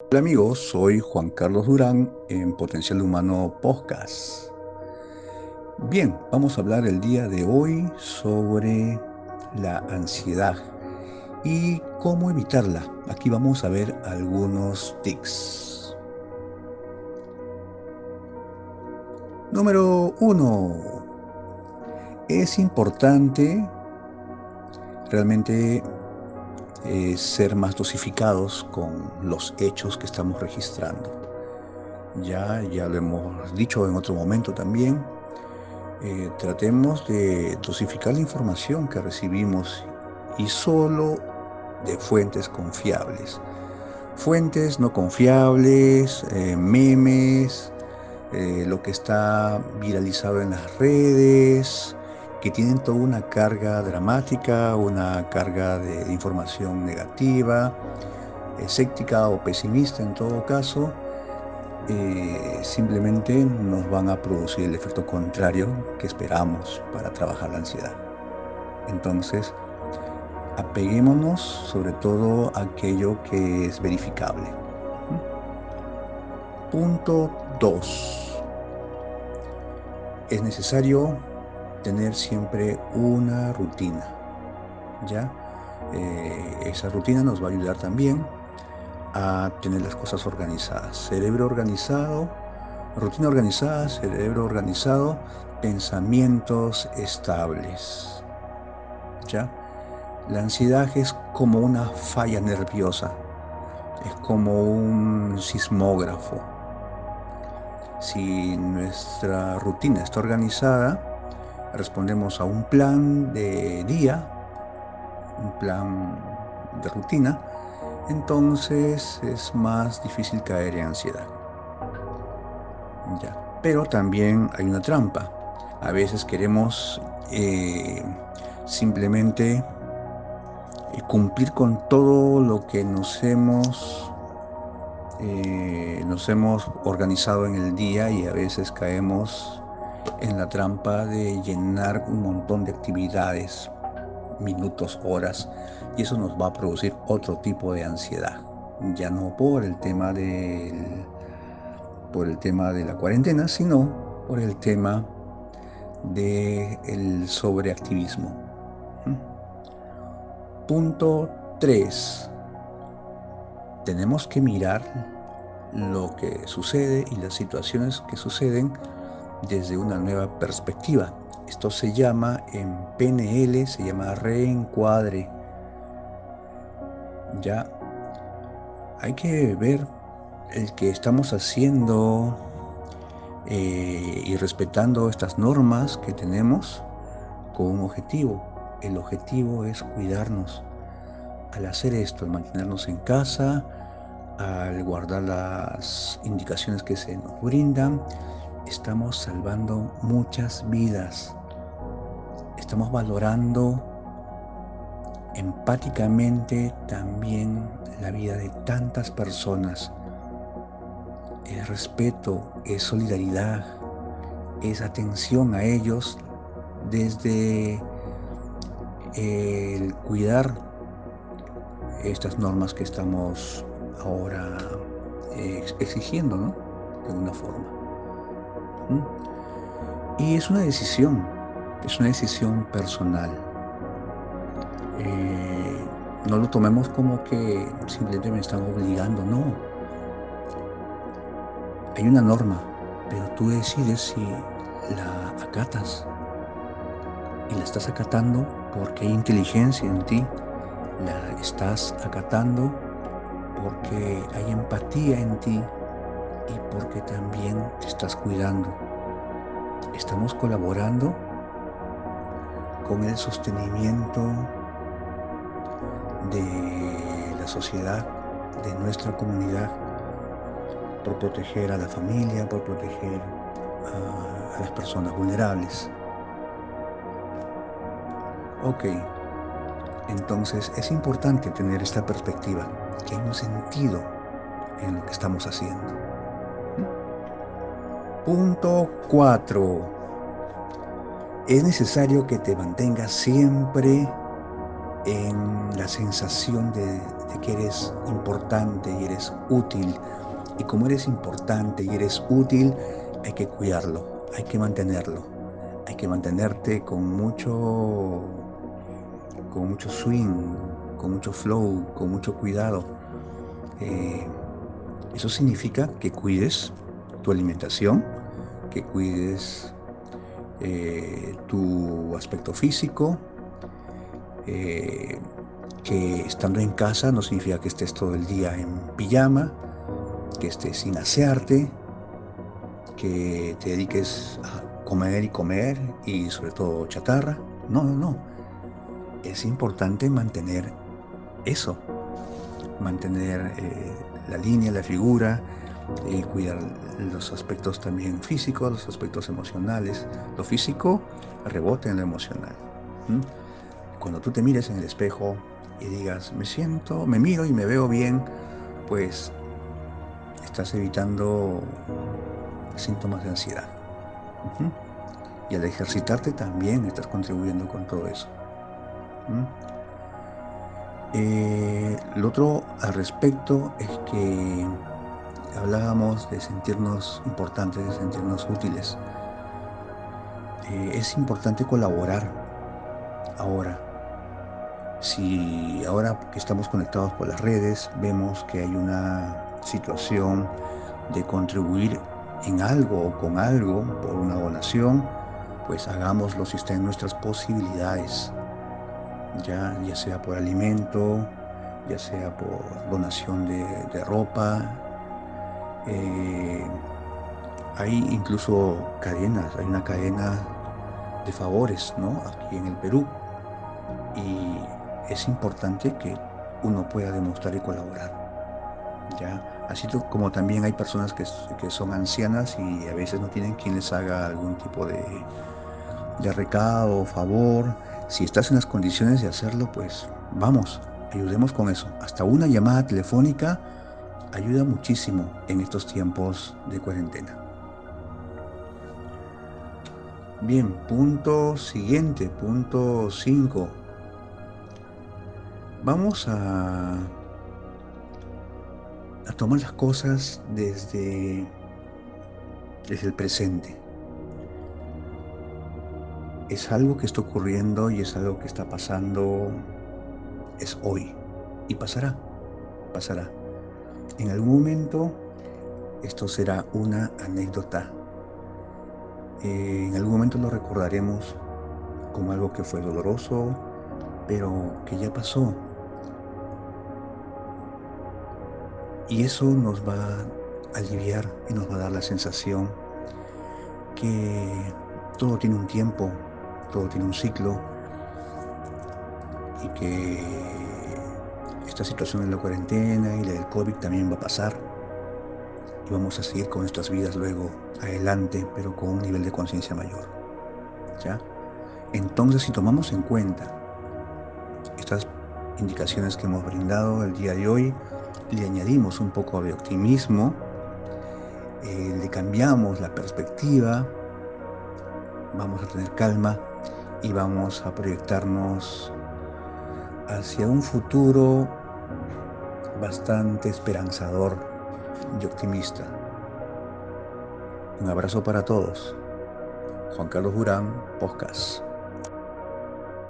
Hola amigos, soy Juan Carlos Durán en Potencial Humano Podcast. Bien, vamos a hablar el día de hoy sobre la ansiedad y cómo evitarla. Aquí vamos a ver algunos tics. Número uno. Es importante realmente eh, ser más dosificados con los hechos que estamos registrando. Ya, ya lo hemos dicho en otro momento también. Eh, tratemos de dosificar la información que recibimos y solo de fuentes confiables. Fuentes no confiables, eh, memes, lo que está viralizado en las redes, que tienen toda una carga dramática, una carga de información negativa, escéptica o pesimista en todo caso, eh, simplemente nos van a producir el efecto contrario que esperamos para trabajar la ansiedad. Entonces, apeguémonos sobre todo a aquello que es verificable. Punto 2. Es necesario tener siempre una rutina. ¿Ya? Eh, esa rutina nos va a ayudar también a tener las cosas organizadas. Cerebro organizado, rutina organizada, cerebro organizado, pensamientos estables. ¿Ya? La ansiedad es como una falla nerviosa, es como un sismógrafo. Si nuestra rutina está organizada, respondemos a un plan de día, un plan de rutina, entonces es más difícil caer en ansiedad. Ya. Pero también hay una trampa. A veces queremos eh, simplemente eh, cumplir con todo lo que nos hemos eh, nos hemos organizado en el día y a veces caemos en la trampa de llenar un montón de actividades, minutos, horas, y eso nos va a producir otro tipo de ansiedad. Ya no por el tema del, por el tema de la cuarentena, sino por el tema del sobreactivismo. ¿Mm? Punto 3. Tenemos que mirar lo que sucede y las situaciones que suceden desde una nueva perspectiva. Esto se llama en PNL, se llama reencuadre. Ya hay que ver el que estamos haciendo eh, y respetando estas normas que tenemos con un objetivo. El objetivo es cuidarnos. Al hacer esto, al mantenernos en casa, al guardar las indicaciones que se nos brindan, estamos salvando muchas vidas. Estamos valorando empáticamente también la vida de tantas personas. Es respeto, es solidaridad, es atención a ellos desde el cuidar estas normas que estamos ahora eh, exigiendo, ¿no? De una forma. Y es una decisión, es una decisión personal. Eh, no lo tomemos como que simplemente me están obligando, no. Hay una norma, pero tú decides si la acatas. Y la estás acatando porque hay inteligencia en ti. La estás acatando porque hay empatía en ti y porque también te estás cuidando. Estamos colaborando con el sostenimiento de la sociedad, de nuestra comunidad, por proteger a la familia, por proteger a, las personas vulnerables. Ok, entonces es importante tener esta perspectiva, que hay un sentido en lo que estamos haciendo. Punto 4. Es necesario que te mantengas siempre en la sensación de, que eres importante y eres útil. Y como eres importante y eres útil, hay que cuidarlo, hay que mantenerlo. Hay que mantenerte con mucho, con mucho swing, con mucho flow, con mucho cuidado. Eh, eso significa que cuides tu alimentación, que cuides eh, tu aspecto físico, eh, que estando en casa no significa que estés todo el día en pijama, que estés sin asearte, que te dediques a comer y comer y sobre todo chatarra. No, no, no. Es importante mantener eso, mantener eh, la línea, la figura, eh, cuidar los aspectos también físicos, los aspectos emocionales. Lo físico rebote en lo emocional. Cuando tú te mires en el espejo y digas, me siento, me miro y me veo bien, pues estás evitando síntomas de ansiedad. Y al ejercitarte también estás contribuyendo con todo eso. Eh, lo otro al respecto es que hablábamos de sentirnos importantes, de sentirnos útiles. Eh, es importante colaborar ahora. Si ahora que estamos conectados por las redes vemos que hay una situación de contribuir en algo o con algo por una donación, pues hagámoslo si está en nuestras posibilidades ya, ya sea por alimento, ya sea por donación de, ropa. Eh, hay incluso cadenas, hay una cadena de favores ¿no? aquí en el Perú y es importante que uno pueda demostrar y colaborar. ¿ya? Así como también hay personas que, que, son ancianas y a veces no tienen quien les haga algún tipo de, de recado favor si estás en las condiciones de hacerlo, pues vamos, ayudemos con eso. Hasta una llamada telefónica ayuda muchísimo en estos tiempos de cuarentena. Bien, punto siguiente, punto 5. Vamos a, a tomar las cosas desde, desde el presente es algo que está ocurriendo y es algo que está pasando, es hoy y pasará, pasará. En algún momento esto será una anécdota. Eh, en algún momento lo recordaremos como algo que fue doloroso, pero que ya pasó. Y eso nos va a aliviar y nos va a dar la sensación que todo tiene un tiempo, todo tiene un ciclo y que esta situación de la cuarentena y la del COVID también va a pasar y vamos a seguir con nuestras vidas luego adelante, pero con un nivel de conciencia mayor. ¿Ya? Entonces, si tomamos en cuenta estas indicaciones que hemos brindado el día de hoy, le añadimos un poco de optimismo, eh, le cambiamos la perspectiva, vamos a tener calma y vamos a proyectarnos hacia un futuro bastante esperanzador y optimista. Un abrazo para todos. Juan Carlos Durán, Podcast.